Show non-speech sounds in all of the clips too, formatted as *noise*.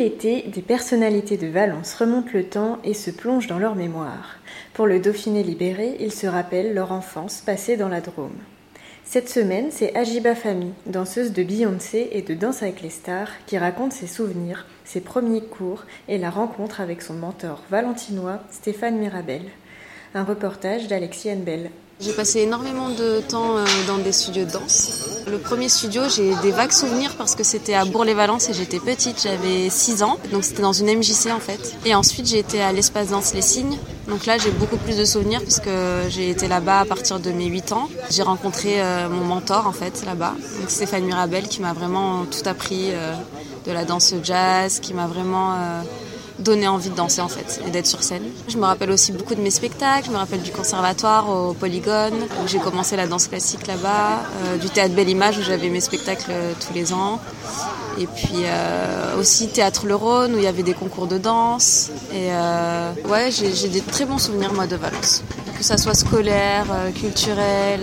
L'été, des personnalités de Valence remontent le temps et se plongent dans leur mémoire. Pour le Dauphiné libéré, ils se rappellent leur enfance passée dans la Drôme. Cette semaine, c'est Ajiba Fami, danseuse de Beyoncé et de Danse avec les stars, qui raconte ses souvenirs, ses premiers cours et la rencontre avec son mentor valentinois Stéphane Mirabel. Un reportage d'Alexis Bell. J'ai passé énormément de temps euh, dans des studios de danse. Le premier studio, j'ai des vagues souvenirs parce que c'était à Bourg-les-Valence et j'étais petite, j'avais 6 ans. Donc c'était dans une MJC en fait. Et ensuite, j'ai été à l'espace danse Les Signes. Donc là, j'ai beaucoup plus de souvenirs parce que j'ai été là-bas à partir de mes 8 ans. J'ai rencontré euh, mon mentor en fait là-bas, donc Stéphane Mirabel qui m'a vraiment tout appris euh, de la danse jazz, qui m'a vraiment donné envie de danser en fait et d'être sur scène. Je me rappelle aussi beaucoup de mes spectacles, je me rappelle du conservatoire au Polygone où j'ai commencé la danse classique là-bas, euh, du théâtre Belle Image où j'avais mes spectacles euh, tous les ans. Et puis euh, aussi théâtre Le Rhône où il y avait des concours de danse. Et ouais j'ai des très bons souvenirs moi de Valence. Que ça soit scolaire, culturel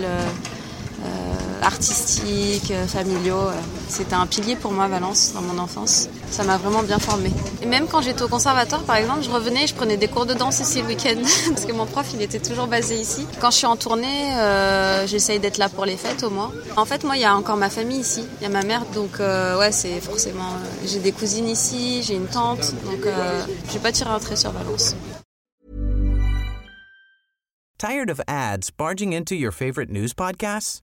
artistiques, euh, familiaux. Euh, c'était un pilier pour moi, Valence, dans mon enfance. Ça m'a vraiment bien formé. Et même quand j'étais au conservatoire, par exemple, je revenais, je prenais des cours de danse ici le week-end, *laughs* parce que mon prof, il était toujours basé ici. Quand je suis en tournée, euh, j'essaye d'être là pour les fêtes au moins. En fait, moi, il y a encore ma famille ici. Il y a ma mère, donc ouais, c'est forcément... j'ai des cousines ici, j'ai une tante, donc je vais pas tirer un trait sur Valence. Tired of ads barging into your favorite news podcasts?